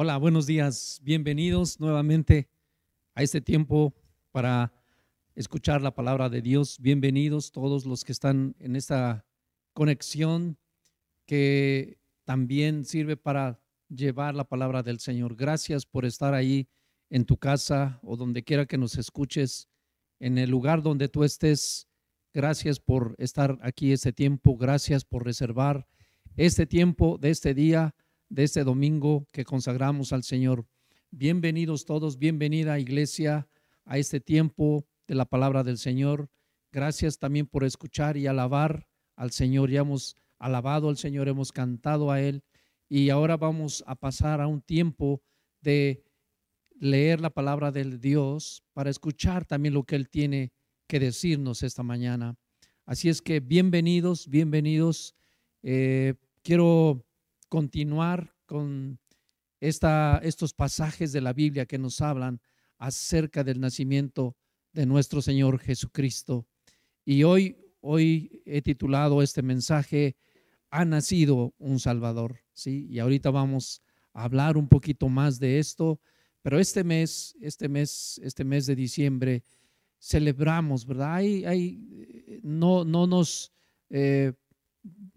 Hola, buenos días. Bienvenidos nuevamente a este tiempo para escuchar la palabra de Dios. Bienvenidos todos los que están en esta conexión que también sirve para llevar la palabra del Señor. Gracias por estar ahí en tu casa o donde quiera que nos escuches, en el lugar donde tú estés. Gracias por estar aquí este tiempo. Gracias por reservar este tiempo de este día de este domingo que consagramos al Señor. Bienvenidos todos, bienvenida iglesia a este tiempo de la palabra del Señor. Gracias también por escuchar y alabar al Señor. Ya hemos alabado al Señor, hemos cantado a Él y ahora vamos a pasar a un tiempo de leer la palabra del Dios para escuchar también lo que Él tiene que decirnos esta mañana. Así es que bienvenidos, bienvenidos. Eh, quiero continuar con esta, estos pasajes de la Biblia que nos hablan acerca del nacimiento de nuestro Señor Jesucristo. Y hoy, hoy he titulado este mensaje, ha nacido un Salvador, ¿sí? Y ahorita vamos a hablar un poquito más de esto, pero este mes, este mes, este mes de diciembre, celebramos, ¿verdad? Hay, hay, no, no nos eh,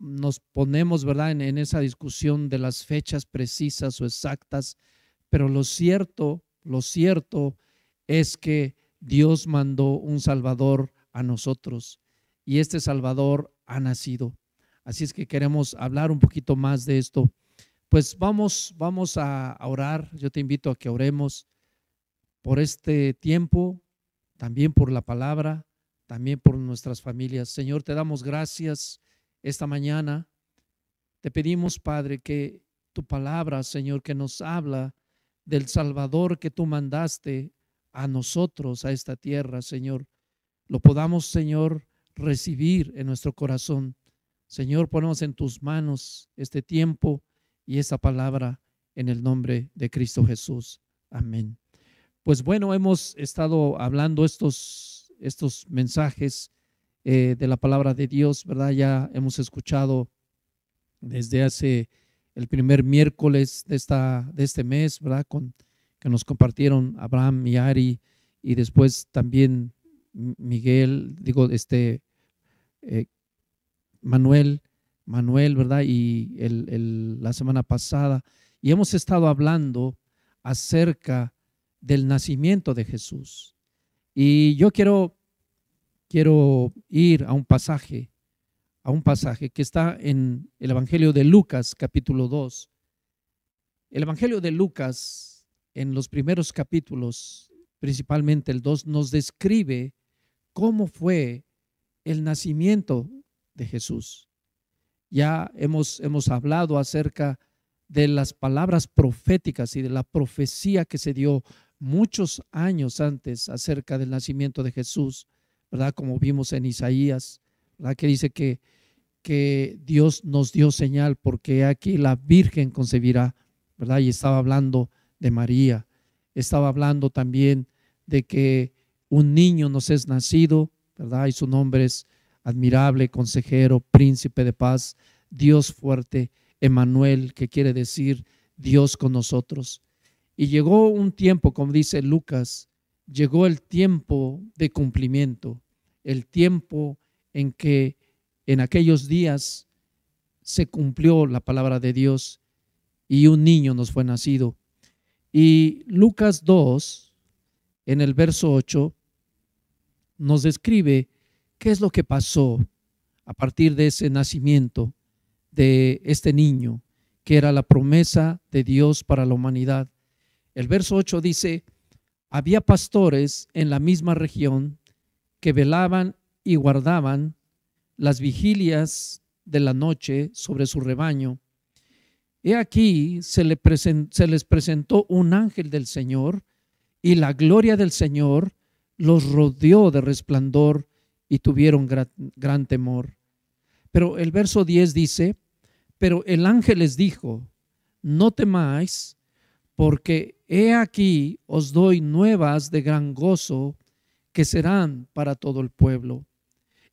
nos ponemos, ¿verdad?, en, esa discusión de las fechas precisas o exactas, pero lo cierto, lo cierto es que Dios mandó un Salvador a nosotros y este Salvador ha nacido. Así es que queremos hablar un poquito más de esto. Pues vamos, vamos a orar. Yo te invito a que oremos por este tiempo, también por la palabra, también por nuestras familias. Señor, te damos gracias esta mañana. Te pedimos, Padre, que tu palabra, Señor, que nos habla del Salvador que tú mandaste a nosotros, a esta tierra, Señor, lo podamos, Señor, recibir en nuestro corazón. Señor, ponemos en tus manos este tiempo y esta palabra en el nombre de Cristo Jesús. Amén. Pues bueno, hemos estado hablando estos, estos mensajes eh, de la palabra de Dios, ¿verdad? Ya hemos escuchado desde hace el primer miércoles de, esta, de este mes, ¿verdad? Con, que nos compartieron Abraham y Ari y después también Miguel, digo, este, eh, Manuel, Manuel, ¿verdad? Y el, la semana pasada. Y hemos estado hablando acerca del nacimiento de Jesús. Y yo quiero quiero ir a un pasaje, a un pasaje que está en el Evangelio de Lucas, capítulo 2. El Evangelio de Lucas, en los primeros capítulos, principalmente el 2, nos describe cómo fue el nacimiento de Jesús. Ya hemos, hemos hablado acerca de las palabras proféticas y de la profecía que se dio muchos años antes acerca del nacimiento de Jesús. ¿Verdad? Como vimos en Isaías, ¿verdad? Que dice que, que Dios nos dio señal porque aquí la Virgen concebirá, ¿verdad? Y estaba hablando de María, estaba hablando también de que un niño nos es nacido, ¿verdad? Y su nombre es admirable, consejero, príncipe de paz, Dios fuerte, Emanuel, que quiere decir Dios con nosotros. Y llegó un tiempo, como dice Lucas, llegó el tiempo de cumplimiento, el tiempo en que en aquellos días se cumplió la palabra de Dios y un niño nos fue nacido. Y Lucas 2, en el verso 8, nos describe qué es lo que pasó a partir de ese nacimiento de este niño, que era la promesa de Dios para la humanidad. El verso 8 dice, había pastores en la misma región que velaban y guardaban las vigilias de la noche sobre su rebaño. He aquí se, les presentó un ángel del Señor y la gloria del Señor los rodeó de resplandor y tuvieron gran temor. Pero el verso 10 dice, pero el ángel les dijo, no temáis, porque he aquí os doy nuevas de gran gozo que serán para todo el pueblo.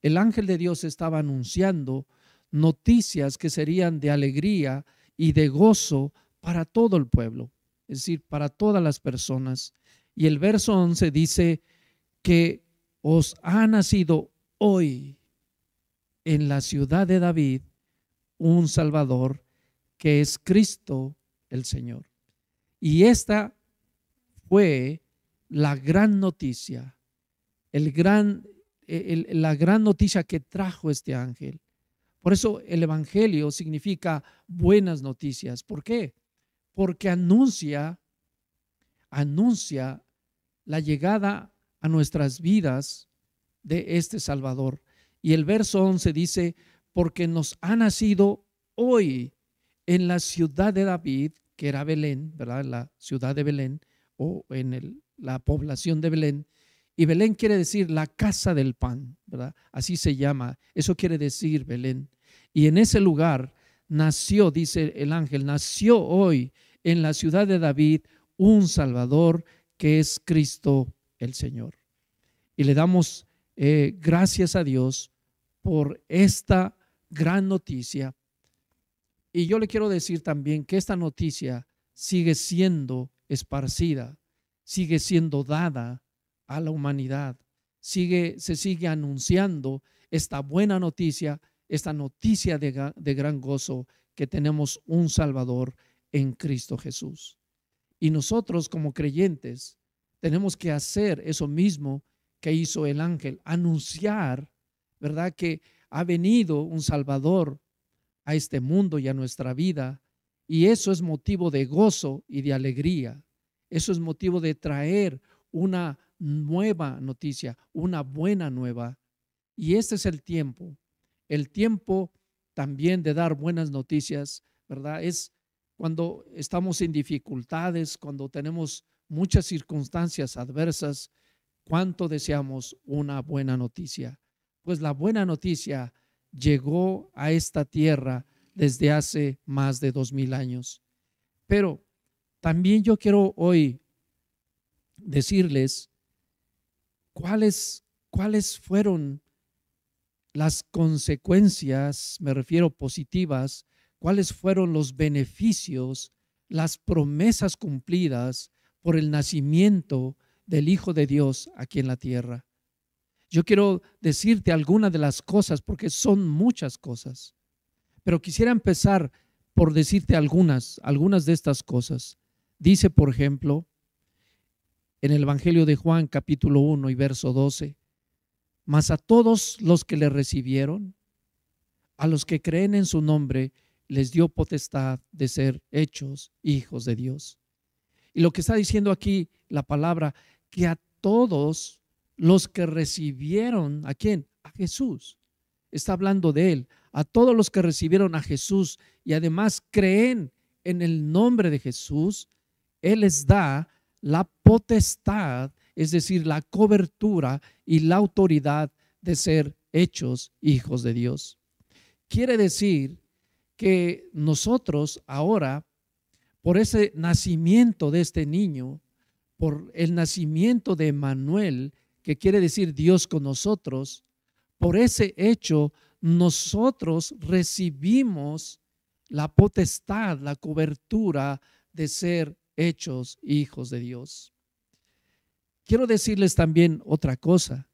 El ángel de Dios estaba anunciando noticias que serían de alegría y de gozo para todo el pueblo. es decir, para todas las personas. Y el verso 11 dice que os ha nacido hoy en la ciudad de David un Salvador que es Cristo el Señor. Y esta fue la gran noticia, el gran, la gran noticia que trajo este ángel. Por eso el Evangelio significa buenas noticias. ¿Por qué? Porque anuncia, anuncia la llegada a nuestras vidas de este Salvador. Y el verso 11 dice, porque nos ha nacido hoy en la ciudad de David, que era Belén, ¿verdad? La ciudad de Belén o en la población de Belén. Y Belén quiere decir la casa del pan, ¿verdad? Así se llama. Eso quiere decir Belén. Y en ese lugar nació, dice el ángel, nació hoy en la ciudad de David un Salvador que es Cristo el Señor. Y le damos eh, gracias a Dios por esta gran noticia y yo le quiero decir también que esta noticia sigue siendo esparcida, sigue siendo dada a la humanidad, sigue, se sigue anunciando esta buena noticia, esta noticia de, de gran gozo que tenemos un Salvador en Cristo Jesús. Y nosotros como creyentes tenemos que hacer eso mismo que hizo el ángel, anunciar, ¿verdad? Que ha venido un Salvador a este mundo y a nuestra vida. Y eso es motivo de gozo y de alegría. Eso es motivo de traer una nueva noticia, una buena nueva. Y este es el tiempo. El tiempo también de dar buenas noticias, ¿verdad? Es cuando estamos en dificultades, cuando tenemos muchas circunstancias adversas, cuánto deseamos una buena noticia. Pues la buena noticia llegó a esta tierra desde hace más de dos mil años. Pero también yo quiero hoy decirles cuáles, cuáles fueron las consecuencias, me refiero positivas, cuáles fueron los beneficios, las promesas cumplidas por el nacimiento del Hijo de Dios aquí en la tierra. Yo quiero decirte algunas de las cosas porque son muchas cosas. Pero quisiera empezar por decirte algunas, algunas de estas cosas. Dice, por ejemplo, en el Evangelio de Juan capítulo 1 y verso 12, mas a todos los que le recibieron, a los que creen en su nombre, les dio potestad de ser hechos hijos de Dios. Y lo que está diciendo aquí la palabra, que a todos los que recibieron, ¿a quién? A Jesús. Está hablando de él. A todos los que recibieron a Jesús y además creen en el nombre de Jesús, Él les da la potestad, es decir, la cobertura y la autoridad de ser hechos hijos de Dios. Quiere decir que nosotros ahora, por ese nacimiento de este niño, por el nacimiento de Manuel, que quiere decir Dios con nosotros, por ese hecho nosotros recibimos la potestad, la cobertura de ser hechos hijos de Dios. Quiero decirles también otra cosa.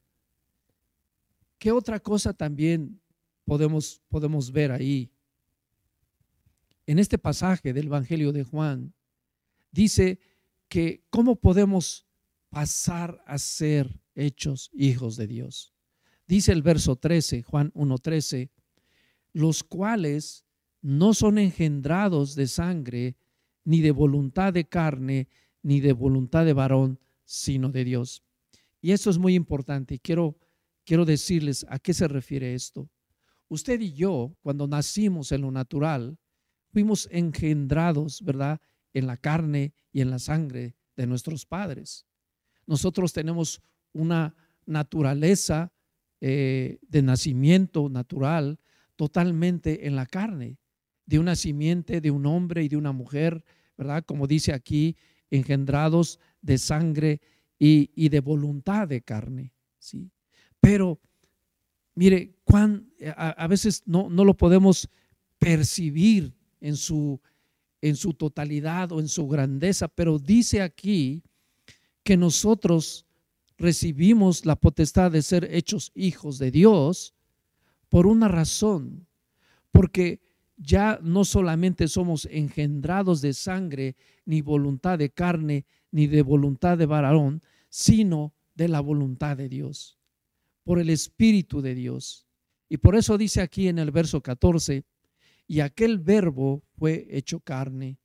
¿Qué otra cosa también podemos, podemos ver ahí? En este pasaje del Evangelio de Juan, dice que cómo podemos pasar a ser hechos hijos de Dios. Dice el verso 13, Juan 1.13, los cuales no son engendrados de sangre, ni de voluntad de carne, ni de voluntad de varón, sino de Dios. Y eso es muy importante. Quiero, quiero decirles a qué se refiere esto. Usted y yo, cuando nacimos en lo natural, fuimos engendrados, ¿verdad? En la carne y en la sangre de nuestros padres. Nosotros tenemos una naturaleza eh, de nacimiento natural totalmente en la carne, de una simiente de un hombre y de una mujer, ¿verdad? Como dice aquí, engendrados de sangre y, de voluntad de carne, ¿sí? Pero, mire, a, veces no, no, lo podemos percibir en su, en su totalidad o en su grandeza, pero dice aquí que nosotros recibimos la potestad de ser hechos hijos de Dios por una razón, porque ya no solamente somos engendrados de sangre, ni voluntad de carne, ni de voluntad de varón, sino de la voluntad de Dios, por el Espíritu de Dios. Y por eso dice aquí en el verso 14, y aquel verbo fue hecho carne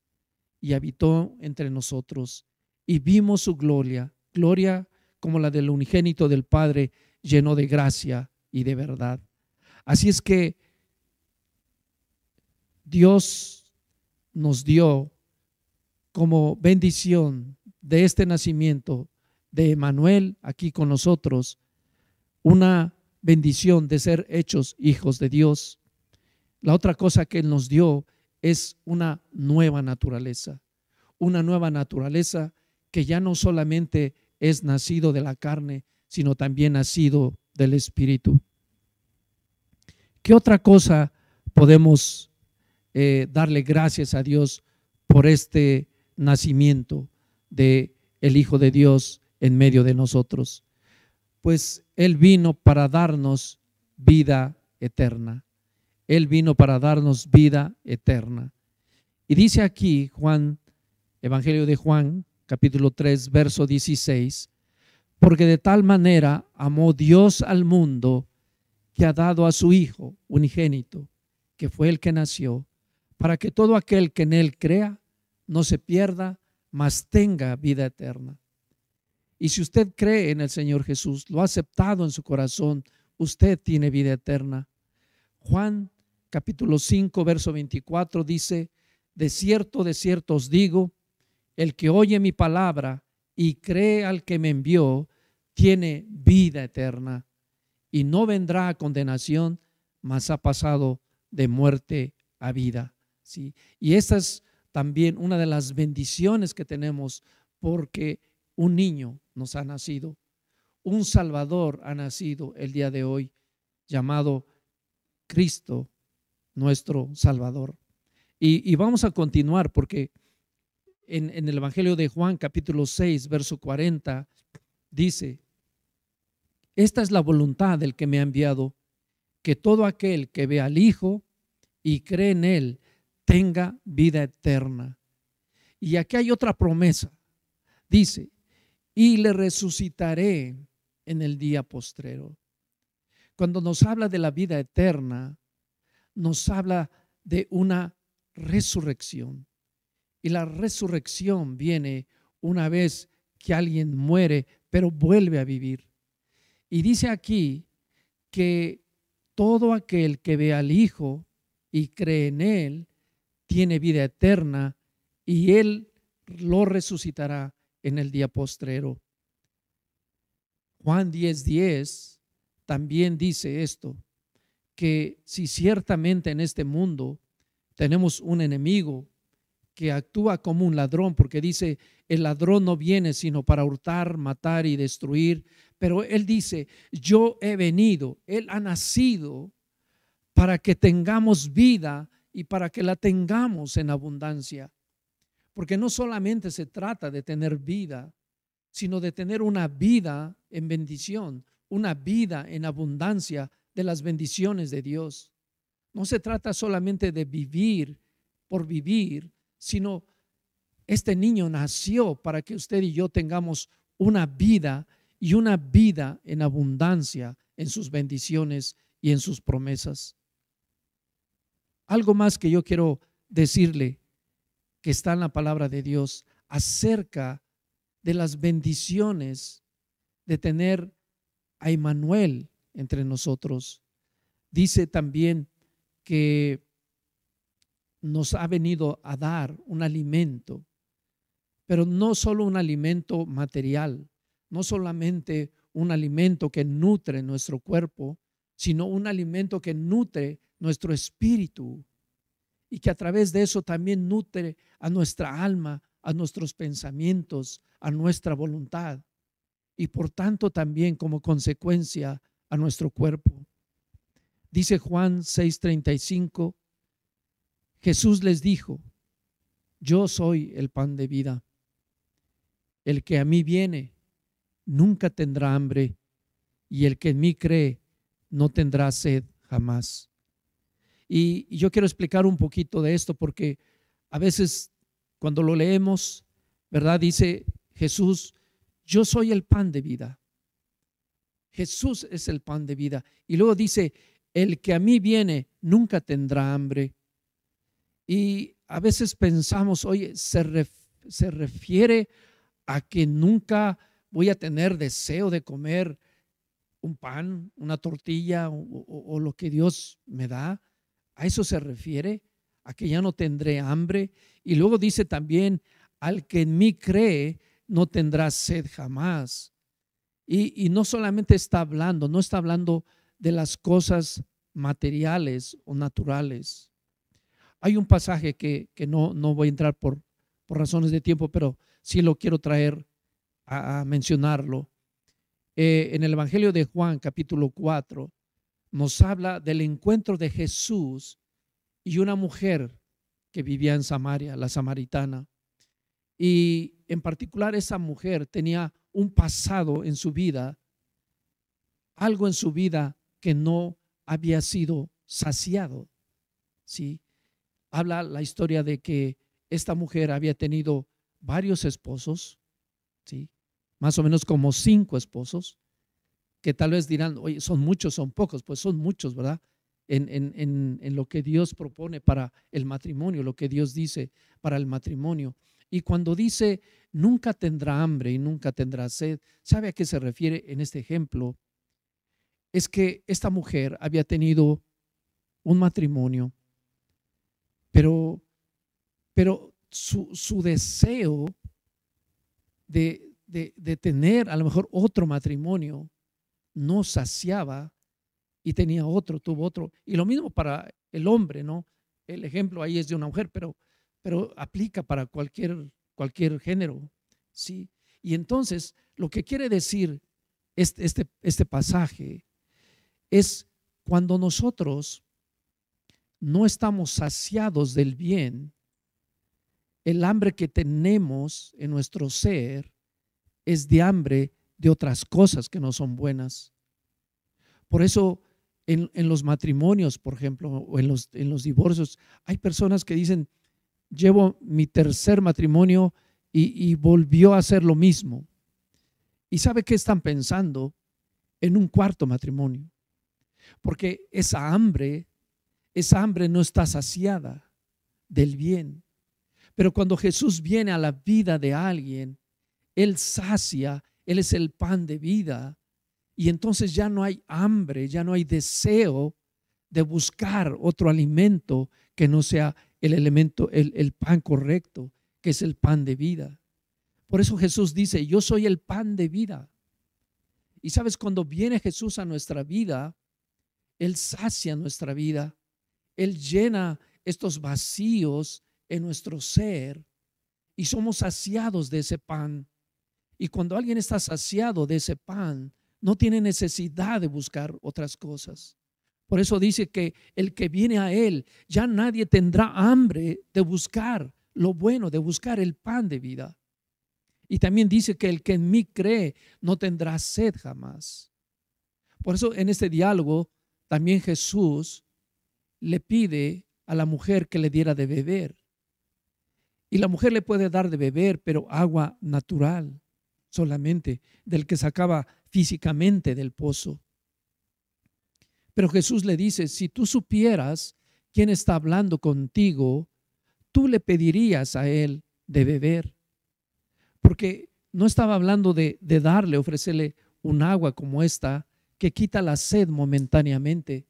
y habitó entre nosotros, y vimos su gloria, gloria como la del unigénito del Padre, lleno de gracia y de verdad. Así es que Dios nos dio como bendición de este nacimiento de Emanuel aquí con nosotros, una bendición de ser hechos hijos de Dios. La otra cosa que Él nos dio es una nueva naturaleza, una nueva naturaleza que ya no solamente es nacido de la carne, sino también nacido del Espíritu. ¿Qué otra cosa podemos eh, darle gracias a Dios por este nacimiento de el Hijo de Dios en medio de nosotros? Pues Él vino para darnos vida eterna. Él vino para darnos vida eterna. Y dice aquí Juan, Evangelio de Juan, capítulo 3, verso 16, porque de tal manera amó Dios al mundo que ha dado a su Hijo unigénito, que fue el que nació, para que todo aquel que en él crea no se pierda, mas tenga vida eterna. Y si usted cree en el Señor Jesús, lo ha aceptado en su corazón, usted tiene vida eterna. Juan capítulo 5, verso 24 dice, de cierto, de cierto os digo, el que oye mi palabra y cree al que me envió, tiene vida eterna y no vendrá a condenación, mas ha pasado de muerte a vida. ¿sí? Y esta es también una de las bendiciones que tenemos porque un niño nos ha nacido, un Salvador ha nacido el día de hoy, llamado Cristo, nuestro Salvador. Y, y vamos a continuar porque en, el Evangelio de Juan capítulo 6, verso 40, dice, esta es la voluntad del que me ha enviado, que todo aquel que ve al Hijo y cree en Él tenga vida eterna. Y aquí hay otra promesa. Dice, y le resucitaré en el día postrero. Cuando nos habla de la vida eterna, nos habla de una resurrección. Y la resurrección viene una vez que alguien muere, pero vuelve a vivir. Y dice aquí que todo aquel que ve al Hijo y cree en Él, tiene vida eterna y Él lo resucitará en el día postrero. Juan 10:10 10 también dice esto, que si ciertamente en este mundo tenemos un enemigo que actúa como un ladrón, porque dice, el ladrón no viene sino para hurtar, matar y destruir, pero él dice, yo he venido, él ha nacido para que tengamos vida y para que la tengamos en abundancia. Porque no solamente se trata de tener vida, sino de tener una vida en bendición, una vida en abundancia de las bendiciones de Dios. No se trata solamente de vivir por vivir, sino este niño nació para que usted y yo tengamos una vida y una vida en abundancia en sus bendiciones y en sus promesas. Algo más que yo quiero decirle que está en la palabra de Dios acerca de las bendiciones de tener a Emmanuel entre nosotros. Dice también que nos ha venido a dar un alimento, pero no solo un alimento material, no solamente un alimento que nutre nuestro cuerpo, sino un alimento que nutre nuestro espíritu y que a través de eso también nutre a nuestra alma, a nuestros pensamientos, a nuestra voluntad y por tanto también como consecuencia a nuestro cuerpo. Dice Juan 6:35, Jesús les dijo, yo soy el pan de vida. El que a mí viene nunca tendrá hambre y el que en mí cree no tendrá sed jamás. Y yo quiero explicar un poquito de esto porque a veces cuando lo leemos, ¿verdad? Dice Jesús, yo soy el pan de vida. Jesús es el pan de vida. Y luego dice, el que a mí viene nunca tendrá hambre. Y a veces pensamos, oye, se, se refiere a que nunca voy a tener deseo de comer un pan, una tortilla o, lo que Dios me da. A eso se refiere, a que ya no tendré hambre. Y luego dice también, al que en mí cree, no tendrá sed jamás. Y, y no solamente está hablando, no está hablando de las cosas materiales o naturales. Hay un pasaje que, no, no voy a entrar por, por razones de tiempo, pero sí lo quiero traer a, mencionarlo. Eh, en el Evangelio de Juan, capítulo 4, nos habla del encuentro de Jesús y una mujer que vivía en Samaria, la samaritana. Y en particular esa mujer tenía un pasado en su vida, algo en su vida que no había sido saciado. ¿sí? Habla la historia de que esta mujer había tenido varios esposos, ¿sí? más o menos como cinco esposos, que tal vez dirán, oye, son muchos, son pocos, pues son muchos, ¿verdad? En, en, en, lo que Dios propone para el matrimonio, lo que Dios dice para el matrimonio. Y cuando dice, nunca tendrá hambre y nunca tendrá sed, ¿sabe a qué se refiere en este ejemplo? Es que esta mujer había tenido un matrimonio, pero, pero su, su deseo de, de, tener a lo mejor otro matrimonio, no saciaba y tenía otro, tuvo otro. Y lo mismo para el hombre, ¿no? El ejemplo ahí es de una mujer, pero, pero aplica para cualquier, cualquier género, ¿sí? Y entonces, lo que quiere decir este, este, este pasaje es cuando nosotros no estamos saciados del bien, el hambre que tenemos en nuestro ser es de hambre de otras cosas que no son buenas. Por eso en, los matrimonios, por ejemplo, o en los, en los divorcios, hay personas que dicen, llevo mi tercer matrimonio y, volvió a hacer lo mismo. ¿Y sabe qué están pensando? En un cuarto matrimonio. Porque esa hambre, esa hambre no está saciada del bien. Pero cuando Jesús viene a la vida de alguien, él sacia, Él es el pan de vida. Y entonces ya no hay hambre, ya no hay deseo de buscar otro alimento que no sea el elemento, el, el pan correcto, que es el pan de vida. Por eso Jesús dice, yo soy el pan de vida. Y sabes, cuando viene Jesús a nuestra vida, Él sacia nuestra vida. Él llena estos vacíos en nuestro ser y somos saciados de ese pan. Y cuando alguien está saciado de ese pan, no tiene necesidad de buscar otras cosas. Por eso dice que el que viene a Él, ya nadie tendrá hambre de buscar lo bueno, de buscar el pan de vida. Y también dice que el que en mí cree no tendrá sed jamás. Por eso en este diálogo también Jesús le pide a la mujer que le diera de beber. Y la mujer le puede dar de beber, pero agua natural solamente, del que sacaba físicamente del pozo. Pero Jesús le dice, si tú supieras quién está hablando contigo, tú le pedirías a él de beber. Porque no estaba hablando de, de darle, ofrecerle un agua como esta que quita la sed momentáneamente,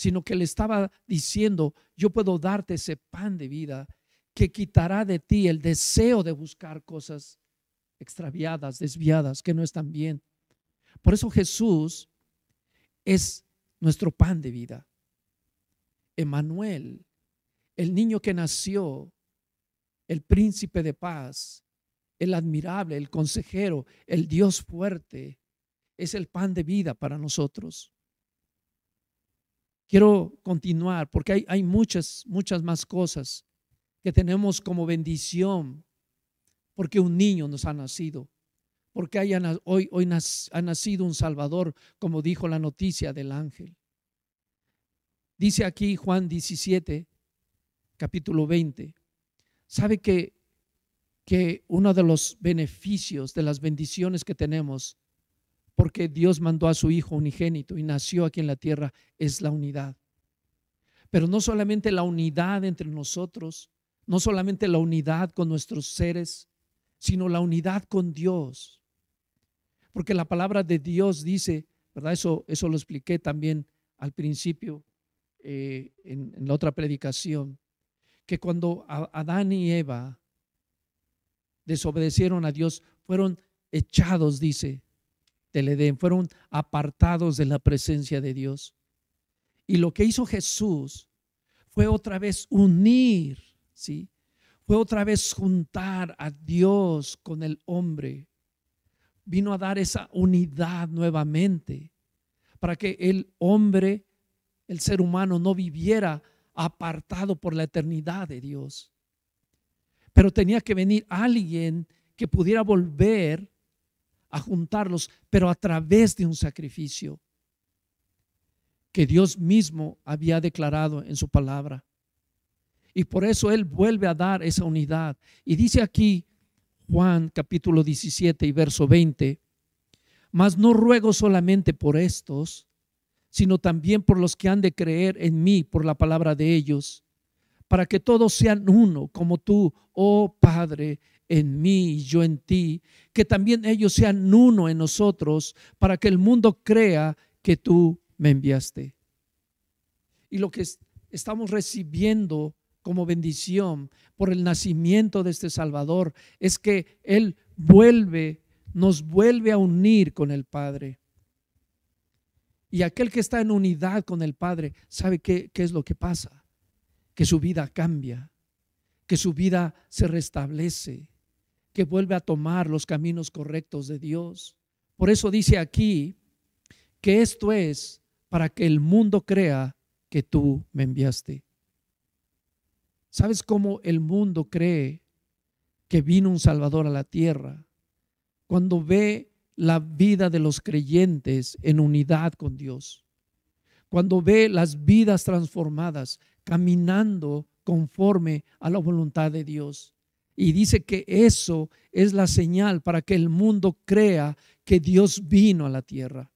sino que le estaba diciendo, yo puedo darte ese pan de vida que quitará de ti el deseo de buscar cosas extraviadas, desviadas, que no están bien. Por eso Jesús es nuestro pan de vida. Emanuel, el niño que nació, el príncipe de paz, el admirable, el consejero, el Dios fuerte, es el pan de vida para nosotros. Quiero continuar porque hay, hay muchas, muchas más cosas que tenemos como bendición, porque un niño nos ha nacido, porque hoy, hoy ha nacido un Salvador, como dijo la noticia del ángel. Dice aquí Juan 17, capítulo 20. ¿Sabe que, que uno de los beneficios, de las bendiciones que tenemos, porque Dios mandó a su Hijo unigénito y nació aquí en la tierra, es la unidad? Pero no solamente la unidad entre nosotros, no solamente la unidad con nuestros seres, sino la unidad con Dios. Porque la palabra de Dios dice, ¿verdad? Eso, eso lo expliqué también al principio eh, en, la otra predicación, que cuando Adán y Eva desobedecieron a Dios, fueron echados, dice, del Edén, fueron apartados de la presencia de Dios. Y lo que hizo Jesús fue otra vez unir ¿sí? Fue otra vez juntar a Dios con el hombre. Vino a dar esa unidad nuevamente para que el hombre, el ser humano, no viviera apartado por la eternidad de Dios. Pero tenía que venir alguien que pudiera volver a juntarlos, pero a través de un sacrificio que Dios mismo había declarado en su palabra. Y por eso Él vuelve a dar esa unidad. Y dice aquí Juan capítulo 17 y verso 20, mas no ruego solamente por estos, sino también por los que han de creer en mí por la palabra de ellos, para que todos sean uno, como tú, oh Padre, en mí y yo en ti, que también ellos sean uno en nosotros, para que el mundo crea que tú me enviaste. Y lo que estamos recibiendo como bendición por el nacimiento de este Salvador es que Él vuelve, nos vuelve a unir con el Padre. Y aquel que está en unidad con el Padre, ¿sabe qué, qué es lo que pasa? Que su vida cambia, que su vida se restablece, que vuelve a tomar los caminos correctos de Dios. Por eso dice aquí que esto es para que el mundo crea que tú me enviaste. ¿Sabes cómo el mundo cree que vino un Salvador a la tierra? Cuando ve la vida de los creyentes en unidad con Dios. Cuando ve las vidas transformadas, caminando conforme a la voluntad de Dios. Y dice que eso es la señal para que el mundo crea que Dios vino a la tierra.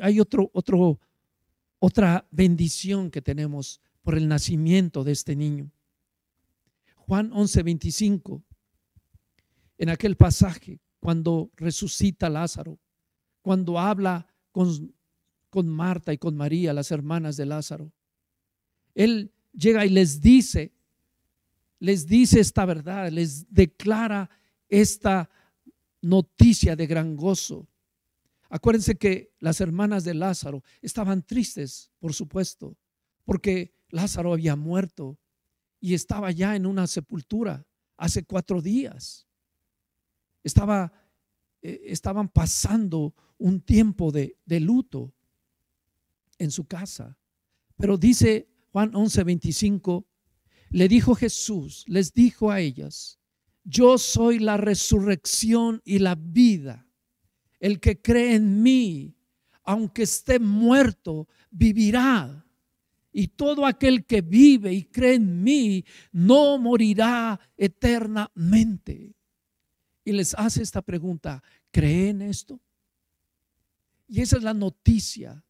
Hay, otra bendición que tenemos por el nacimiento de este niño. Juan 11:25, en aquel pasaje, cuando resucita Lázaro, cuando habla con, con Marta y con María, las hermanas de Lázaro, él llega y les dice, les dice esta verdad, les declara esta noticia de gran gozo. Acuérdense que las hermanas de Lázaro estaban tristes, por supuesto, porque Lázaro había muerto y estaba ya en una sepultura hace cuatro días. Estaba, eh, estaban pasando un tiempo de, de luto en su casa. Pero dice Juan 11:25, le dijo Jesús, les dijo a ellas, yo soy la resurrección y la vida. El que cree en mí, aunque esté muerto, vivirá y todo aquel que vive y cree en mí no morirá eternamente. Y les hace esta pregunta, ¿creen esto? Y esa es la noticia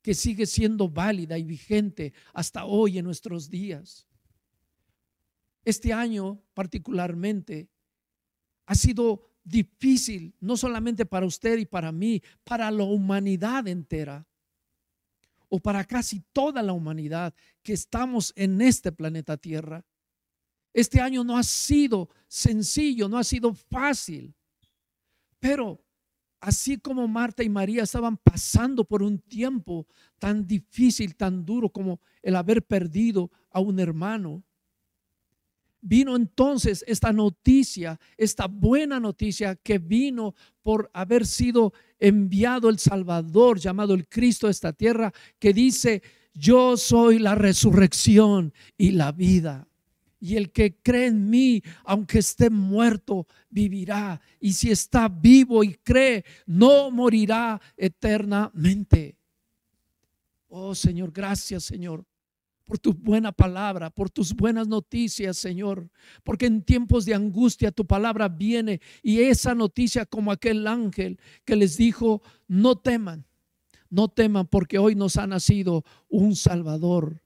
que sigue siendo válida y vigente hasta hoy en nuestros días. Este año particularmente ha sido difícil, no solamente para usted y para mí, para la humanidad entera o para casi toda la humanidad que estamos en este planeta Tierra. Este año no ha sido sencillo, no ha sido fácil, pero así como Marta y María estaban pasando por un tiempo tan difícil, tan duro como el haber perdido a un hermano, Vino entonces esta noticia, esta buena noticia que vino por haber sido enviado el Salvador llamado el Cristo a esta tierra, que dice, yo soy la resurrección y la vida. Y el que cree en mí, aunque esté muerto, vivirá. Y si está vivo y cree, no morirá eternamente. Oh Señor, gracias Señor por tu buena palabra, por tus buenas noticias, Señor. Porque en tiempos de angustia tu palabra viene y esa noticia como aquel ángel que les dijo, no teman, no teman porque hoy nos ha nacido un Salvador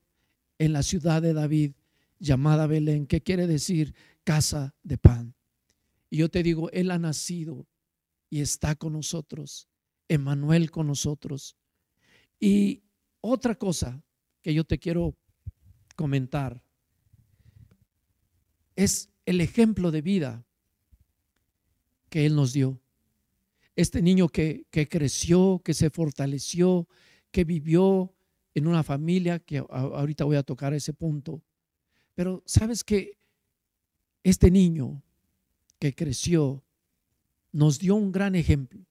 en la ciudad de David llamada Belén, que quiere decir casa de pan. Y yo te digo, Él ha nacido y está con nosotros, Emanuel con nosotros. Y otra cosa que yo te quiero comentar es el ejemplo de vida que Él nos dio. Este niño que, que creció, que se fortaleció, que vivió en una familia, que ahorita voy a tocar ese punto. Pero sabes que este niño que creció nos dio un gran ejemplo.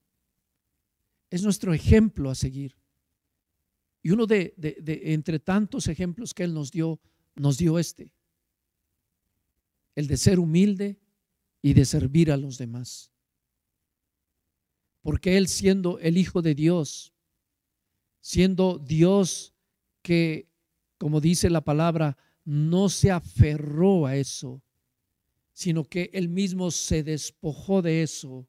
Es nuestro ejemplo a seguir. Y uno de, entre tantos ejemplos que Él nos dio, nos dio este, el de ser humilde y de servir a los demás. Porque Él siendo el Hijo de Dios, siendo Dios que, como dice la palabra, no se aferró a eso, sino que Él mismo se despojó de eso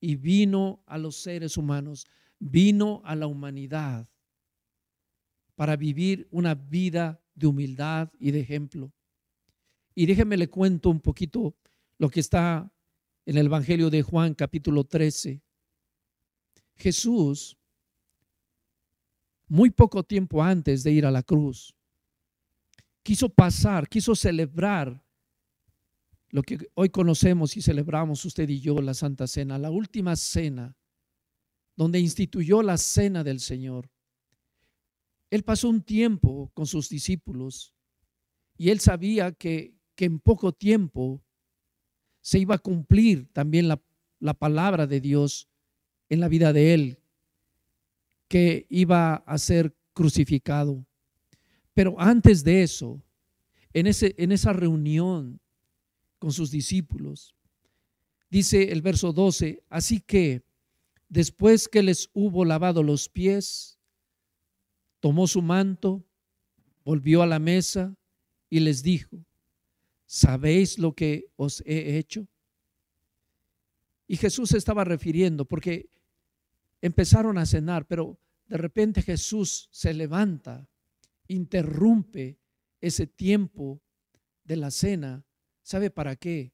y vino a los seres humanos, vino a la humanidad para vivir una vida de humildad y de ejemplo. Y déjeme le cuento un poquito lo que está en el Evangelio de Juan capítulo 13. Jesús, muy poco tiempo antes de ir a la cruz, quiso pasar, quiso celebrar lo que hoy conocemos y celebramos usted y yo, la Santa Cena, la última cena, donde instituyó la cena del Señor. Él pasó un tiempo con sus discípulos y él sabía que, en poco tiempo se iba a cumplir también la, la palabra de Dios en la vida de él, que iba a ser crucificado. Pero antes de eso, en, en esa reunión con sus discípulos, dice el verso 12, así que después que les hubo lavado los pies, tomó su manto, volvió a la mesa y les dijo, ¿sabéis lo que os he hecho? Y Jesús estaba refiriendo porque empezaron a cenar, pero de repente Jesús se levanta, interrumpe ese tiempo de la cena. ¿Sabe para qué?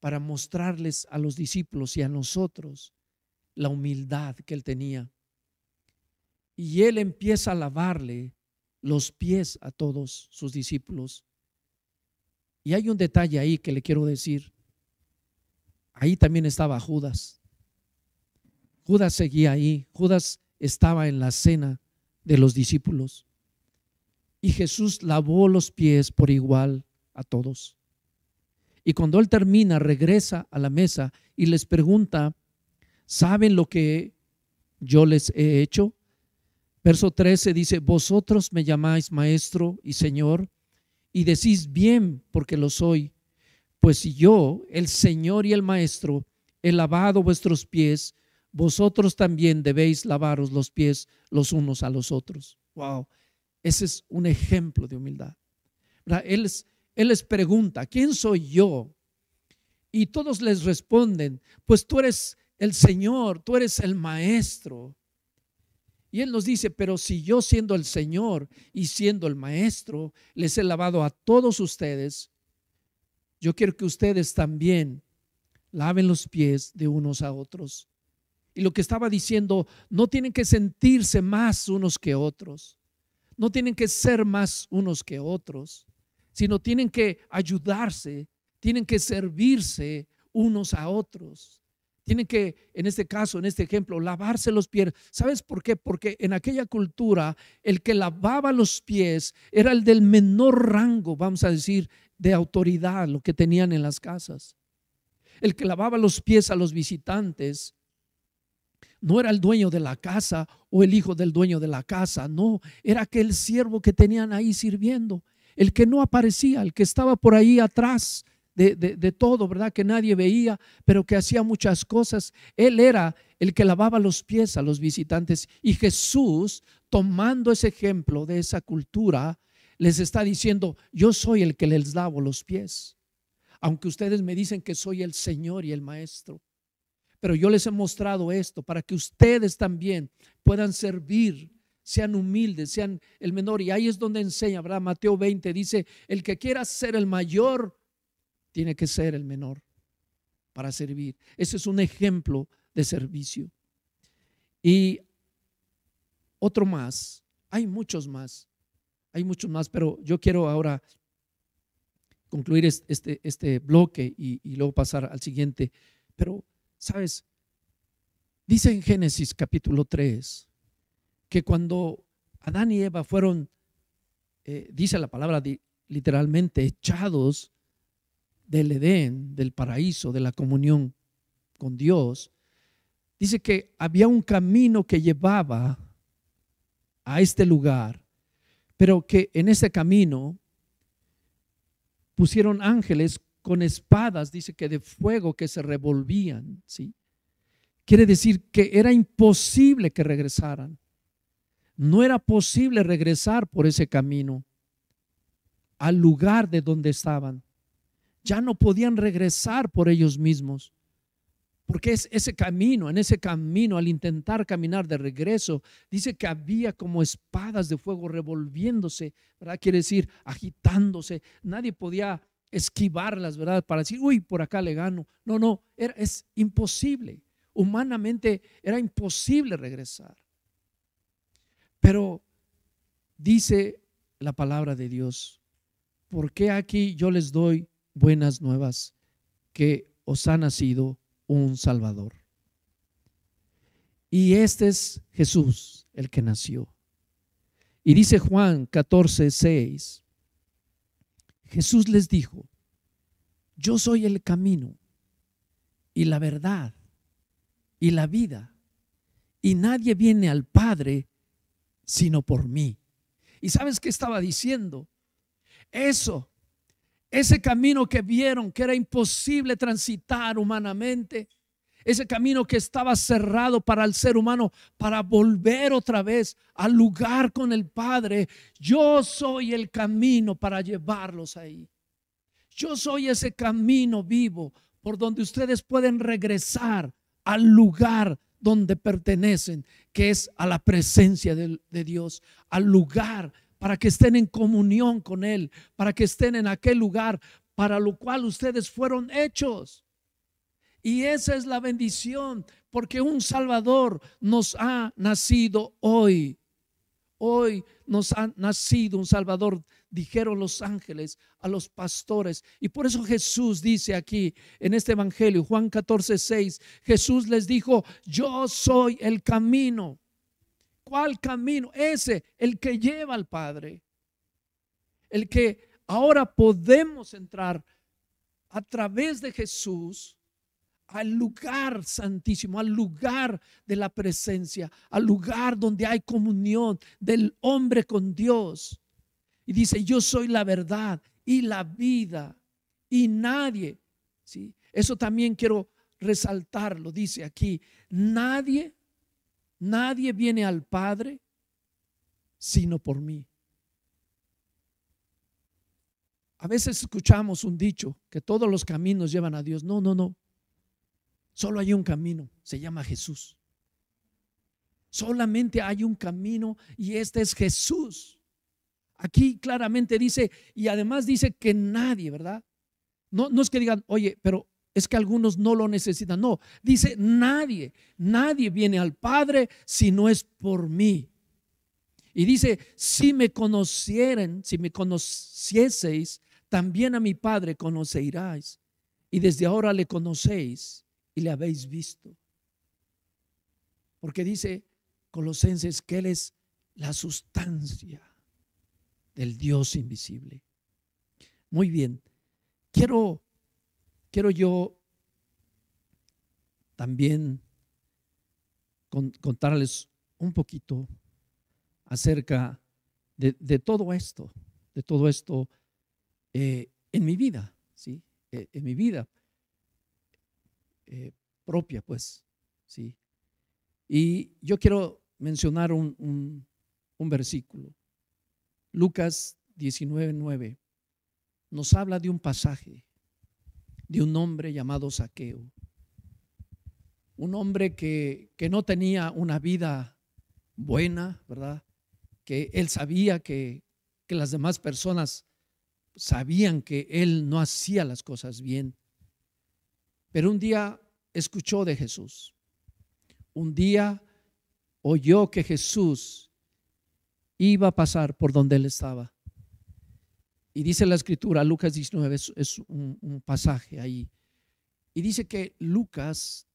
Para mostrarles a los discípulos y a nosotros la humildad que él tenía y él empieza a lavarle los pies a todos sus discípulos. Y hay un detalle ahí que le quiero decir. Ahí también estaba Judas. Judas seguía ahí. Judas estaba en la cena de los discípulos. Y Jesús lavó los pies por igual a todos. Y cuando él termina, regresa a la mesa y les pregunta, ¿saben lo que yo les he hecho? Verso 13 dice, vosotros me llamáis maestro y señor y decís bien porque lo soy. Pues yo, el Señor y el Maestro, he lavado vuestros pies, vosotros también debéis lavaros los pies los unos a los otros. Wow, ese es un ejemplo de humildad. Él, él les pregunta, ¿quién soy yo? Y todos les responden, pues tú eres el Señor, tú eres el Maestro. Y Él nos dice, pero si yo siendo el Señor y siendo el Maestro, les he lavado a todos ustedes, yo quiero que ustedes también laven los pies de unos a otros. Y lo que estaba diciendo, no tienen que sentirse más unos que otros, no tienen que ser más unos que otros, sino tienen que ayudarse, tienen que servirse unos a otros. Tienen que, en este caso, en este ejemplo, lavarse los pies. ¿Sabes por qué? Porque en aquella cultura el que lavaba los pies era el del menor rango, vamos a decir, de autoridad, lo que tenían en las casas. El que lavaba los pies a los visitantes no era el dueño de la casa o el hijo del dueño de la casa, no, era aquel siervo que tenían ahí sirviendo, el que no aparecía, el que estaba por ahí atrás de, de, todo, ¿verdad? Que nadie veía, pero que hacía muchas cosas. Él era el que lavaba los pies a los visitantes y Jesús, tomando ese ejemplo de esa cultura, les está diciendo, yo soy el que les lavo los pies. Aunque ustedes me dicen que soy el Señor y el Maestro. Pero yo les he mostrado esto para que ustedes también puedan servir, sean humildes, sean el menor. Y ahí es donde enseña, ¿verdad? Mateo 20 dice, el que quiera ser el mayor, tiene que ser el menor para servir. Ese es un ejemplo de servicio. Y otro más, hay muchos más, hay muchos más, pero yo quiero ahora concluir este, este bloque y, luego pasar al siguiente. Pero Sabes, dice en Génesis capítulo 3 que cuando Adán y Eva fueron, eh, dice la palabra literalmente, echados del Edén, del paraíso, de la comunión con Dios, dice que había un camino que llevaba a este lugar, pero que en ese camino pusieron ángeles con espadas, dice que de fuego que se revolvían, ¿sí? Quiere decir que era imposible que regresaran. No era posible regresar por ese camino al lugar de donde estaban. Ya no podían regresar por ellos mismos. Porque es ese camino, en ese camino, al intentar caminar de regreso, dice que había como espadas de fuego revolviéndose, ¿verdad? Quiere decir, agitándose. Nadie podía esquivarlas, ¿verdad? Para decir, uy, por acá le gano. No, no, es imposible. Humanamente era imposible regresar. Pero dice la palabra de Dios, ¿por qué aquí yo les doy buenas nuevas? Que os ha nacido un Salvador. Y este es Jesús, el que nació. Y dice Juan 14, 6, Jesús les dijo, yo soy el camino y la verdad y la vida, y nadie viene al Padre sino por mí. ¿Y sabes qué estaba diciendo? Eso, ese camino que vieron que era imposible transitar humanamente, ese camino que estaba cerrado para el ser humano, para volver otra vez al lugar con el Padre. Yo soy el camino para llevarlos ahí. Yo soy ese camino vivo por donde ustedes pueden regresar al lugar donde pertenecen, que es a la presencia de, Dios, al lugar para que estén en comunión con Él, para que estén en aquel lugar para lo cual ustedes fueron hechos. Y esa es la bendición, porque un Salvador nos ha nacido hoy. Hoy nos ha nacido un Salvador, dijeron los ángeles a los pastores. Y por eso Jesús dice aquí en este Evangelio, Juan 14, 6, Jesús les dijo, yo soy el camino. ¿Cuál camino? Ese, el que lleva al Padre. El que ahora podemos entrar a través de Jesús al lugar santísimo, al lugar de la presencia, al lugar donde hay comunión del hombre con Dios. Y dice, yo soy la verdad y la vida y nadie, ¿sí? Eso también quiero resaltarlo, dice aquí, nadie, nadie viene al Padre sino por mí. A veces escuchamos un dicho que todos los caminos llevan a Dios. No, no, no. Solo hay un camino, se llama Jesús. Solamente hay un camino y este es Jesús. Aquí claramente dice, y además dice que nadie, ¿verdad? No, no es que digan, oye, pero es que algunos no lo necesitan. No, dice nadie, nadie viene al Padre si no es por mí. Y dice, si me conocieran, si me conocieseis, también a mi Padre conoceráis. Y desde ahora le conocéis y le habéis visto. Porque dice Colosenses que Él es la sustancia del Dios invisible. Muy bien, quiero, quiero yo también contarles un poquito acerca de, todo esto, de todo esto eh, en mi vida, ¿sí? Eh, en mi vida eh, propia, pues, ¿sí? Y yo quiero mencionar un, un versículo. Lucas 19, 9 nos habla de un pasaje de un hombre llamado Saqueo. Un hombre que, que no tenía una vida buena, ¿verdad? Que él sabía que, que las demás personas sabían que él no hacía las cosas bien. Pero un día escuchó de Jesús. Un día oyó que Jesús iba a pasar por donde él estaba. Y dice la escritura, Lucas 19, es, un, pasaje ahí. Y dice que Lucas,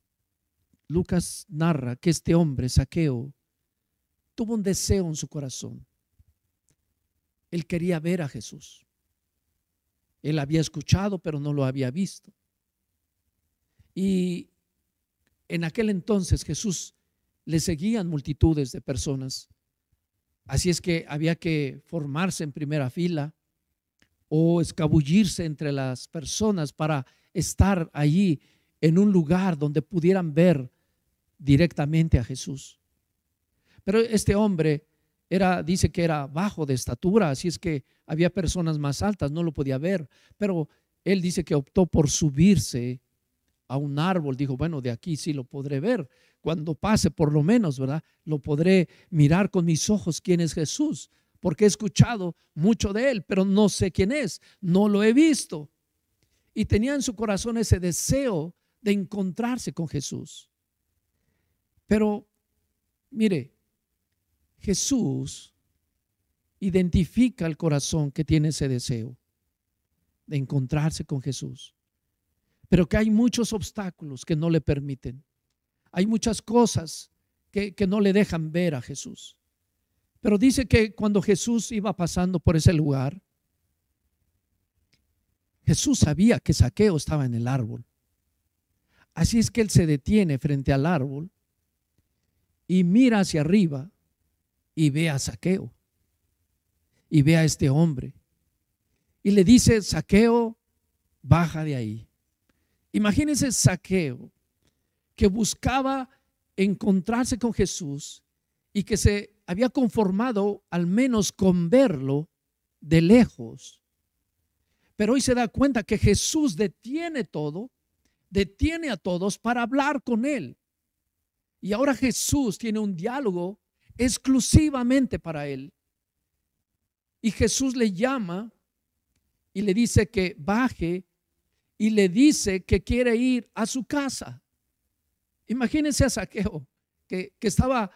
Lucas narra que este hombre, Saqueo, tuvo un deseo en su corazón. Él quería ver a Jesús. Él había escuchado, pero no lo había visto. Y en aquel entonces Jesús le seguían multitudes de personas. Así es que había que formarse en primera fila o escabullirse entre las personas para estar allí en un lugar donde pudieran ver directamente a Jesús. Pero este hombre era, dice que era bajo de estatura, así es que había personas más altas, no lo podía ver, pero él dice que optó por subirse a un árbol, dijo, bueno, de aquí sí lo podré ver, cuando pase por lo menos, ¿verdad? Lo podré mirar con mis ojos quién es Jesús, porque he escuchado mucho de él, pero no sé quién es, no lo he visto. Y tenía en su corazón ese deseo de encontrarse con Jesús. Pero, mire, Jesús identifica el corazón que tiene ese deseo de encontrarse con Jesús, pero que hay muchos obstáculos que no le permiten. Hay muchas cosas que, que no le dejan ver a Jesús. Pero dice que cuando Jesús iba pasando por ese lugar, Jesús sabía que Saqueo estaba en el árbol. Así es que él se detiene frente al árbol y mira hacia arriba y ve a Saqueo y ve a este hombre y le dice, Saqueo, baja de ahí. Imagínense Saqueo que buscaba encontrarse con Jesús y que se había conformado al menos con verlo de lejos. Pero hoy se da cuenta que Jesús detiene todo, detiene a todos para hablar con él. Y ahora Jesús tiene un diálogo exclusivamente para él. Y Jesús le llama y le dice que baje y le dice que quiere ir a su casa. Imagínense a Saqueo, que, que estaba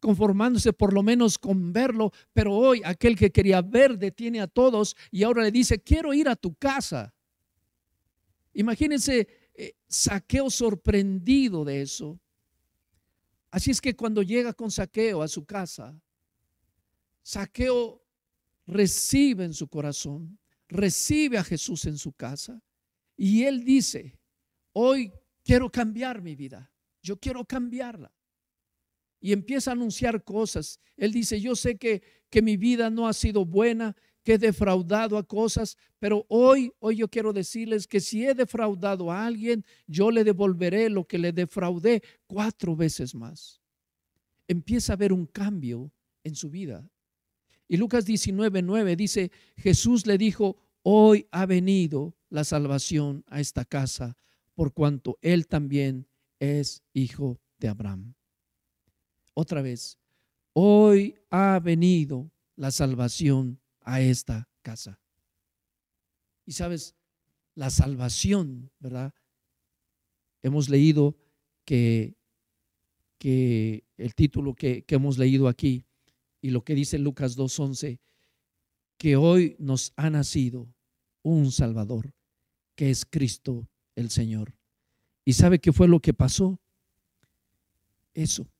conformándose por lo menos con verlo, pero hoy aquel que quería ver detiene a todos y ahora le dice, quiero ir a tu casa. Imagínense eh, saqueo sorprendido de eso. Así es que cuando llega con saqueo a su casa, saqueo recibe en su corazón, recibe a Jesús en su casa y él dice, hoy quiero cambiar mi vida, yo quiero cambiarla y empieza a anunciar cosas. Él dice, yo sé que, que mi vida no ha sido buena, que he defraudado a cosas, pero hoy, hoy yo quiero decirles que si he defraudado a alguien, yo le devolveré lo que le defraudé cuatro veces más. Empieza a haber un cambio en su vida. Y Lucas 19, 9 dice, Jesús le dijo, hoy ha venido la salvación a esta casa, por cuanto él también es hijo de Abraham otra vez, hoy ha venido la salvación a esta casa. Y sabes, la salvación, ¿verdad? Hemos leído que, que el título que, que hemos leído aquí y lo que dice Lucas 2.11, que hoy nos ha nacido un Salvador, que es Cristo el Señor. ¿Y sabe qué fue lo que pasó? Eso,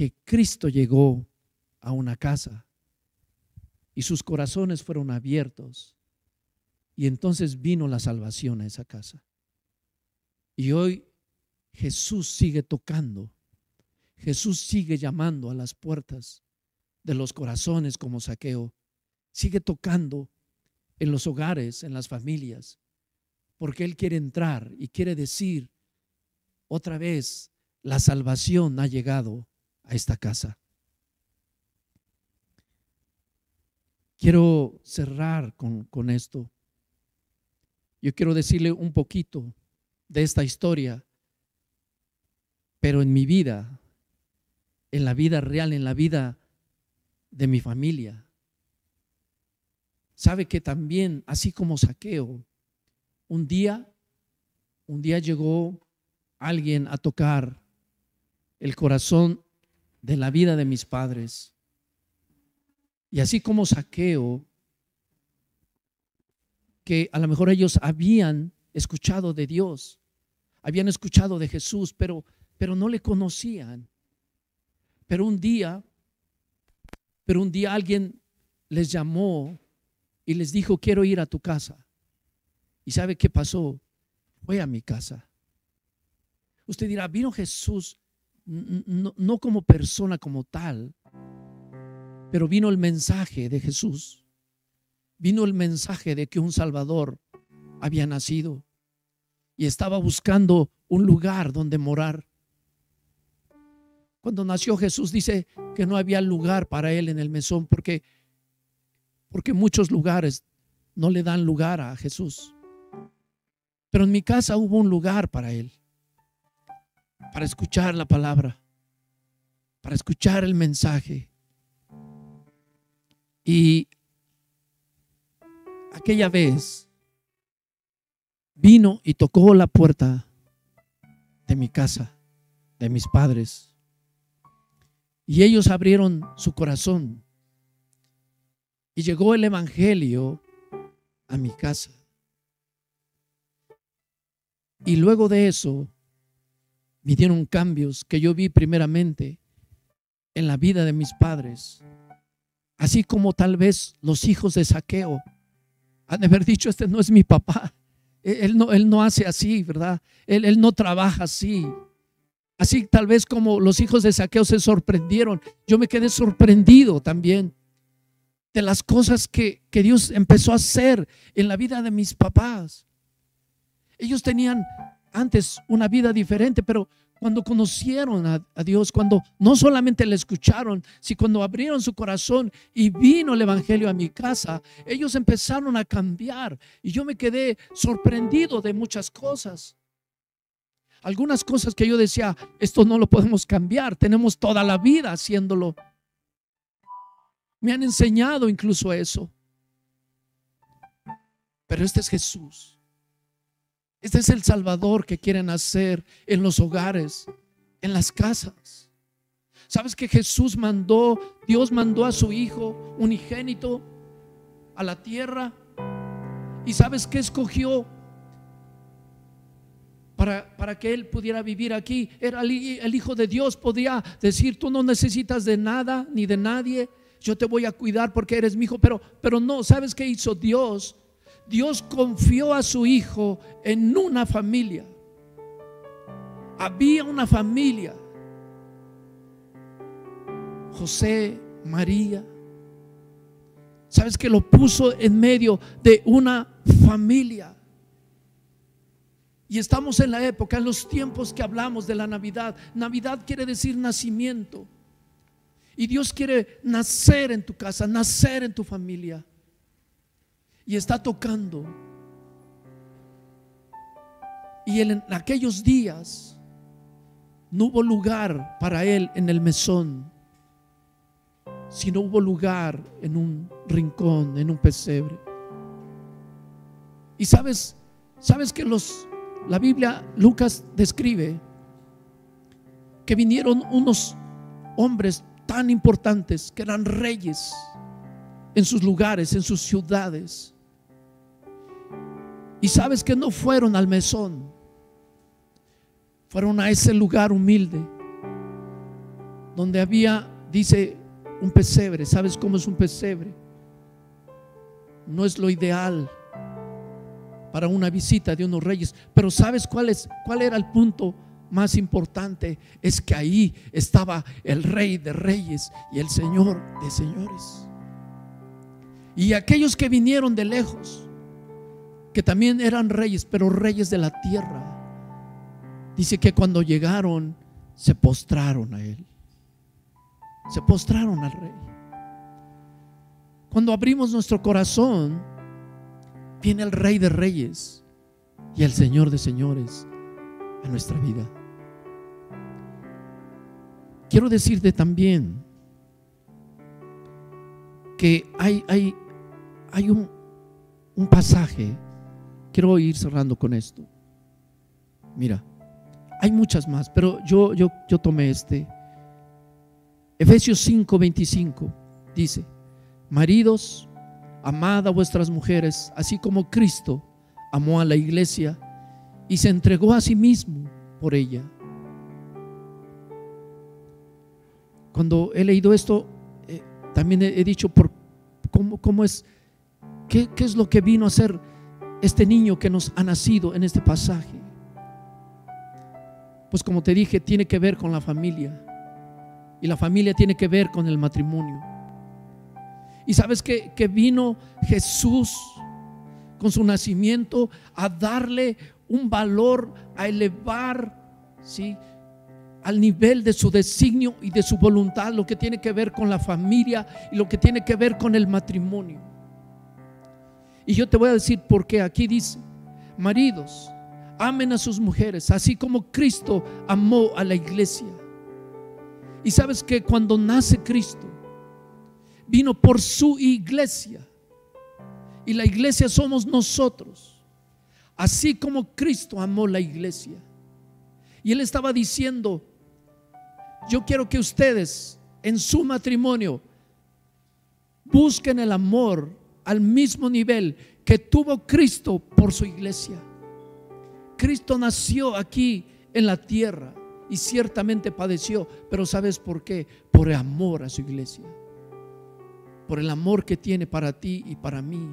que Cristo llegó a una casa y sus corazones fueron abiertos y entonces vino la salvación a esa casa. Y hoy Jesús sigue tocando. Jesús sigue llamando a las puertas de los corazones como saqueo. Sigue tocando en los hogares, en las familias, porque Él quiere entrar y quiere decir otra vez, la salvación ha llegado a esta casa. Quiero cerrar con, con esto. Yo quiero decirle un poquito de esta historia, pero en mi vida, en la vida real, en la vida de mi familia. Sabe que también, así como saqueo, un día, un día llegó alguien a tocar el corazón de la vida de mis padres. Y así como saqueo, que a lo mejor ellos habían escuchado de Dios, habían escuchado de Jesús, pero, pero no le conocían. Pero un día, pero un día alguien les llamó y les dijo, quiero ir a tu casa. ¿Y sabe qué pasó? Fue a mi casa. Usted dirá, vino Jesús no, como persona como tal, pero vino el mensaje de Jesús. Vino el mensaje de que un Salvador había nacido y estaba buscando un lugar donde morar. Cuando nació Jesús dice que no había lugar para él en el mesón porque porque muchos lugares no le dan lugar a Jesús. Pero en mi casa hubo un lugar para él, para escuchar la palabra, para escuchar el mensaje. Y aquella vez vino y tocó la puerta de mi casa, de mis padres. Y ellos abrieron su corazón. Y llegó el Evangelio a mi casa. Y luego de eso, vinieron cambios que yo vi primeramente en la vida de mis padres. Así como tal vez los hijos de saqueo han de haber dicho, este no es mi papá. E-, él no, él no hace así, ¿verdad? Él, él no trabaja así. Así tal vez como los hijos de saqueo se sorprendieron. Yo me quedé sorprendido también de las cosas que, que Dios empezó a hacer en la vida de mis papás. Ellos tenían antes una vida diferente, pero cuando conocieron a, Dios, cuando no solamente le escucharon, sino cuando abrieron su corazón y vino el Evangelio a mi casa, ellos empezaron a cambiar y yo me quedé sorprendido de muchas cosas. Algunas cosas que yo decía, esto no lo podemos cambiar, tenemos toda la vida haciéndolo. Me han enseñado incluso eso. Pero este es Jesús. Este es el Salvador que quieren hacer en los hogares, en las casas. ¿Sabes que Jesús mandó, Dios mandó a su Hijo unigénito a la tierra? ¿Y sabes qué escogió? Para, para, que él pudiera vivir aquí. Era el, el, Hijo de Dios, podía decir, tú no necesitas de nada ni de nadie, yo te voy a cuidar porque eres mi hijo, pero, pero no, ¿sabes qué hizo Dios? Dios confió a su hijo en una familia. Había una familia. José, María. ¿Sabes que lo puso en medio de una familia? Y estamos en la época, en los tiempos que hablamos de la Navidad. Navidad quiere decir nacimiento. Y Dios quiere nacer en tu casa, nacer en tu familia y está tocando. Y en aquellos días no hubo lugar para él en el mesón, sino hubo lugar en un rincón, en un pesebre. Y sabes, sabes que los la Biblia Lucas describe que vinieron unos hombres tan importantes que eran reyes en sus lugares, en sus ciudades. Y sabes que no fueron al mesón, fueron a ese lugar humilde, donde había, dice, un pesebre. ¿Sabes cómo es un pesebre? No es lo ideal para una visita de unos reyes, pero ¿sabes cuál, es, cuál era el punto más importante es que ahí estaba el rey de reyes y el señor de señores. Y aquellos que vinieron de lejos, que también eran reyes, pero reyes de la tierra, dice que cuando llegaron se postraron a él. Se postraron al rey. Cuando abrimos nuestro corazón, viene el rey de reyes y el señor de señores a nuestra vida. Quiero decirte también que hay, hay, hay un, un pasaje, quiero ir cerrando con esto. Mira, hay muchas más, pero yo, yo, yo tomé este. Efesios 5, 25 dice, maridos, amad a vuestras mujeres, así como Cristo amó a la iglesia y se entregó a sí mismo por ella Cuando he leído esto, eh, también he, dicho por cómo, cómo es, qué, qué es lo que vino a hacer este niño que nos ha nacido en este pasaje. Pues como te dije, tiene que ver con la familia. Y la familia tiene que ver con el matrimonio. Y sabes que, vino Jesús con su nacimiento a darle un valor, a elevar, ¿sí? al nivel de su designio y de su voluntad, lo que tiene que ver con la familia y lo que tiene que ver con el matrimonio. Y yo te voy a decir por qué aquí dice, maridos, amen a sus mujeres, así como Cristo amó a la iglesia. Y sabes que cuando nace Cristo, vino por su iglesia. Y la iglesia somos nosotros. Así como Cristo amó la iglesia. Y él estaba diciendo, yo quiero que ustedes en su matrimonio busquen el amor al mismo nivel que tuvo Cristo por su iglesia. Cristo nació aquí en la tierra y ciertamente padeció, pero ¿sabes por qué? Por el amor a su iglesia. Por el amor que tiene para ti y para mí.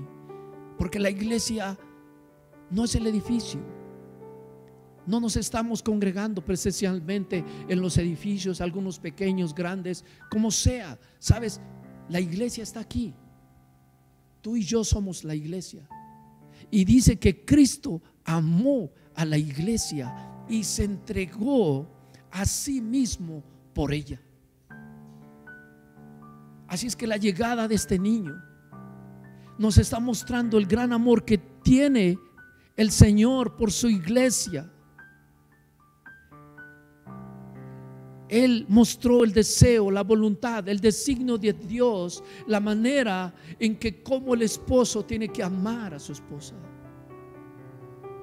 Porque la iglesia no es el edificio no nos estamos congregando presencialmente en los edificios, algunos pequeños, grandes, como sea. Sabes, la iglesia está aquí. Tú y yo somos la iglesia. Y dice que Cristo amó a la iglesia y se entregó a sí mismo por ella. Así es que la llegada de este niño nos está mostrando el gran amor que tiene el Señor por su iglesia Él mostró el deseo, la voluntad, el designio de Dios, la manera en que como el esposo tiene que amar a su esposa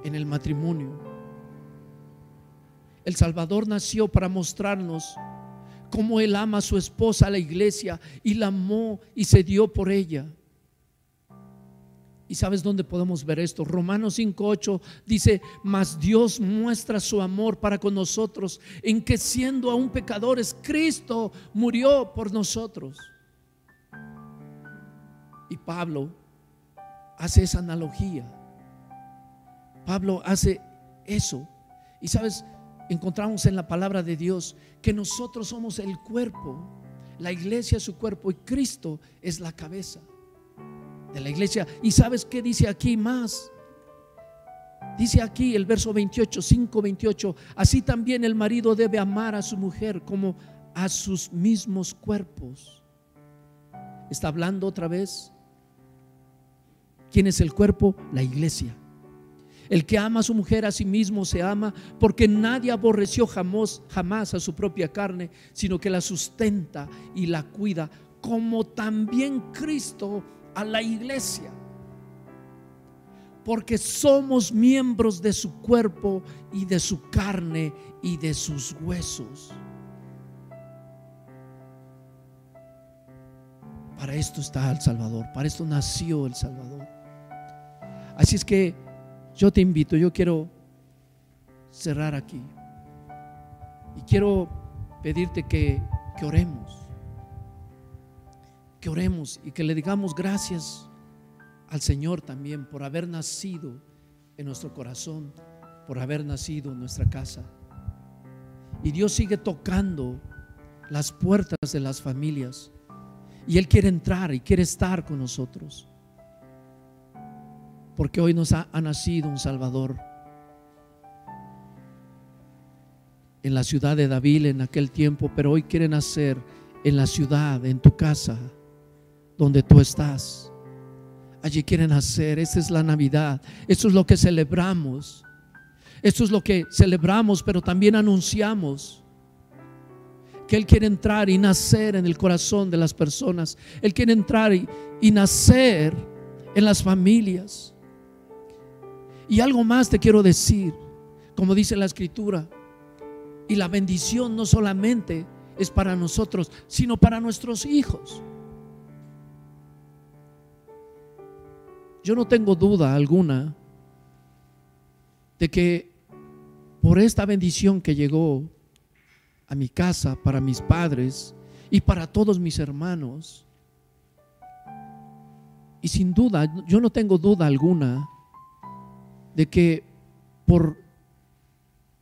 en el matrimonio. El Salvador nació para mostrarnos cómo Él ama a su esposa, a la iglesia, y la amó y se dio por ella. ¿Y sabes dónde podemos ver esto? Romanos 5.8 dice, mas Dios muestra su amor para con nosotros en que siendo aún pecadores, Cristo murió por nosotros. Y Pablo hace esa analogía. Pablo hace eso. Y sabes, encontramos en la palabra de Dios que nosotros somos el cuerpo, la iglesia es su cuerpo y Cristo es la cabeza de la iglesia. ¿Y sabes qué dice aquí más? Dice aquí el verso 28, 5, 28, así también el marido debe amar a su mujer como a sus mismos cuerpos. Está hablando otra vez. ¿Quién es el cuerpo? La iglesia. El que ama a su mujer a sí mismo se ama porque nadie aborreció jamás, jamás a su propia carne, sino que la sustenta y la cuida, como también Cristo a la iglesia. Porque somos miembros de su cuerpo y de su carne y de sus huesos. Para esto está el Salvador, para esto nació el Salvador. Así es que yo te invito, yo quiero cerrar aquí. Y quiero pedirte que, que oremos que oremos y que le digamos gracias al Señor también por haber nacido en nuestro corazón, por haber nacido en nuestra casa. Y Dios sigue tocando las puertas de las familias. Y Él quiere entrar y quiere estar con nosotros. Porque hoy nos ha, ha nacido un Salvador. En la ciudad de David en aquel tiempo, pero hoy quiere nacer en la ciudad, en tu casa, donde tú estás. Allí quieren hacer, esa es la Navidad, eso es lo que celebramos. Esto es lo que celebramos, pero también anunciamos que Él quiere entrar y nacer en el corazón de las personas. Él quiere entrar y nacer en las familias. Y algo más te quiero decir, como dice la escritura, y la bendición no solamente es para nosotros, sino para nuestros hijos. Yo no tengo duda alguna de que por esta bendición que llegó a mi casa, para mis padres y para todos mis hermanos, y sin duda, yo no tengo duda alguna de que por,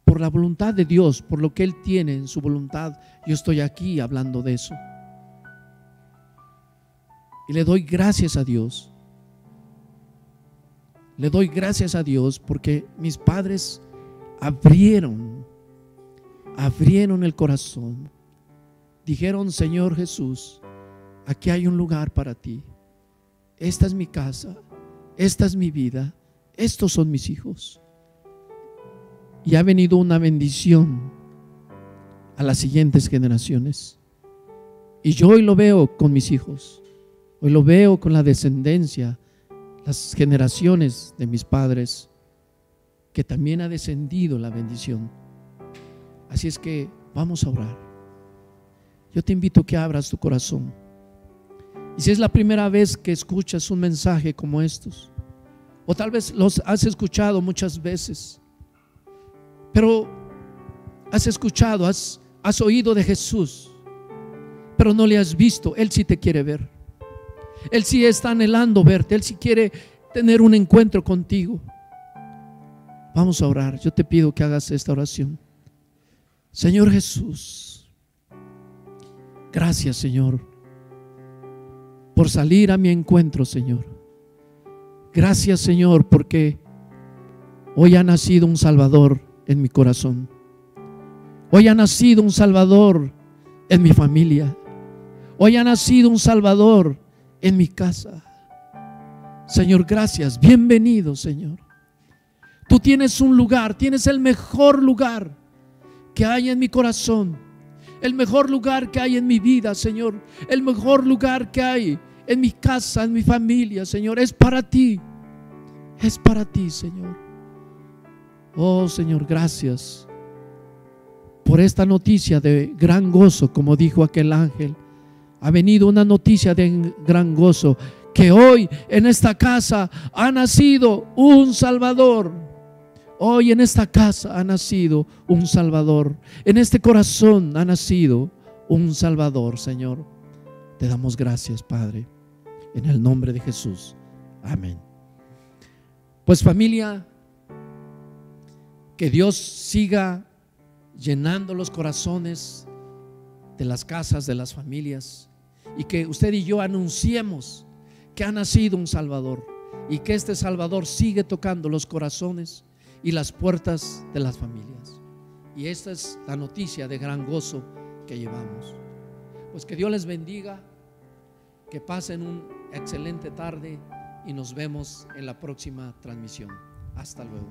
por la voluntad de Dios, por lo que Él tiene en su voluntad, yo estoy aquí hablando de eso. Y le doy gracias a Dios. Le doy gracias a Dios porque mis padres abrieron, abrieron el corazón. Dijeron, Señor Jesús, aquí hay un lugar para ti. Esta es mi casa, esta es mi vida, estos son mis hijos. Y ha venido una bendición a las siguientes generaciones. Y yo hoy lo veo con mis hijos, hoy lo veo con la descendencia, las generaciones de mis padres que también ha descendido la bendición. Así es que vamos a orar. Yo te invito a que abras tu corazón. Y si es la primera vez que escuchas un mensaje como estos, o tal vez los has escuchado muchas veces, pero has escuchado, has, has oído de Jesús, pero no le has visto, Él sí te quiere ver. Él sí está anhelando verte, Él sí quiere tener un encuentro contigo. Vamos a orar. Yo te pido que hagas esta oración. Señor Jesús, gracias Señor por salir a mi encuentro, Señor. Gracias Señor porque hoy ha nacido un Salvador en mi corazón. Hoy ha nacido un Salvador en mi familia. Hoy ha nacido un Salvador en mi casa. Señor, gracias. Bienvenido, Señor. Tú tienes un lugar, tienes el mejor lugar que hay en mi corazón, el mejor lugar que hay en mi vida, Señor, el mejor lugar que hay en mi casa, en mi familia, Señor, es para ti, es para ti, Señor. Oh, Señor, gracias por esta noticia de gran gozo, como dijo aquel ángel. Ha venido una noticia de gran gozo, que hoy en esta casa ha nacido un Salvador Hoy en esta casa ha nacido un Salvador. En este corazón ha nacido un Salvador, Señor. Te damos gracias, Padre. En el nombre de Jesús. Amén. Pues familia, que Dios siga llenando los corazones de las casas, de las familias, y que usted y yo anunciemos que ha nacido un Salvador y que este Salvador sigue tocando los corazones y las puertas de las familias. Y esta es la noticia de gran gozo que llevamos. Pues que Dios les bendiga, que pasen un excelente tarde y nos vemos en la próxima transmisión. Hasta luego.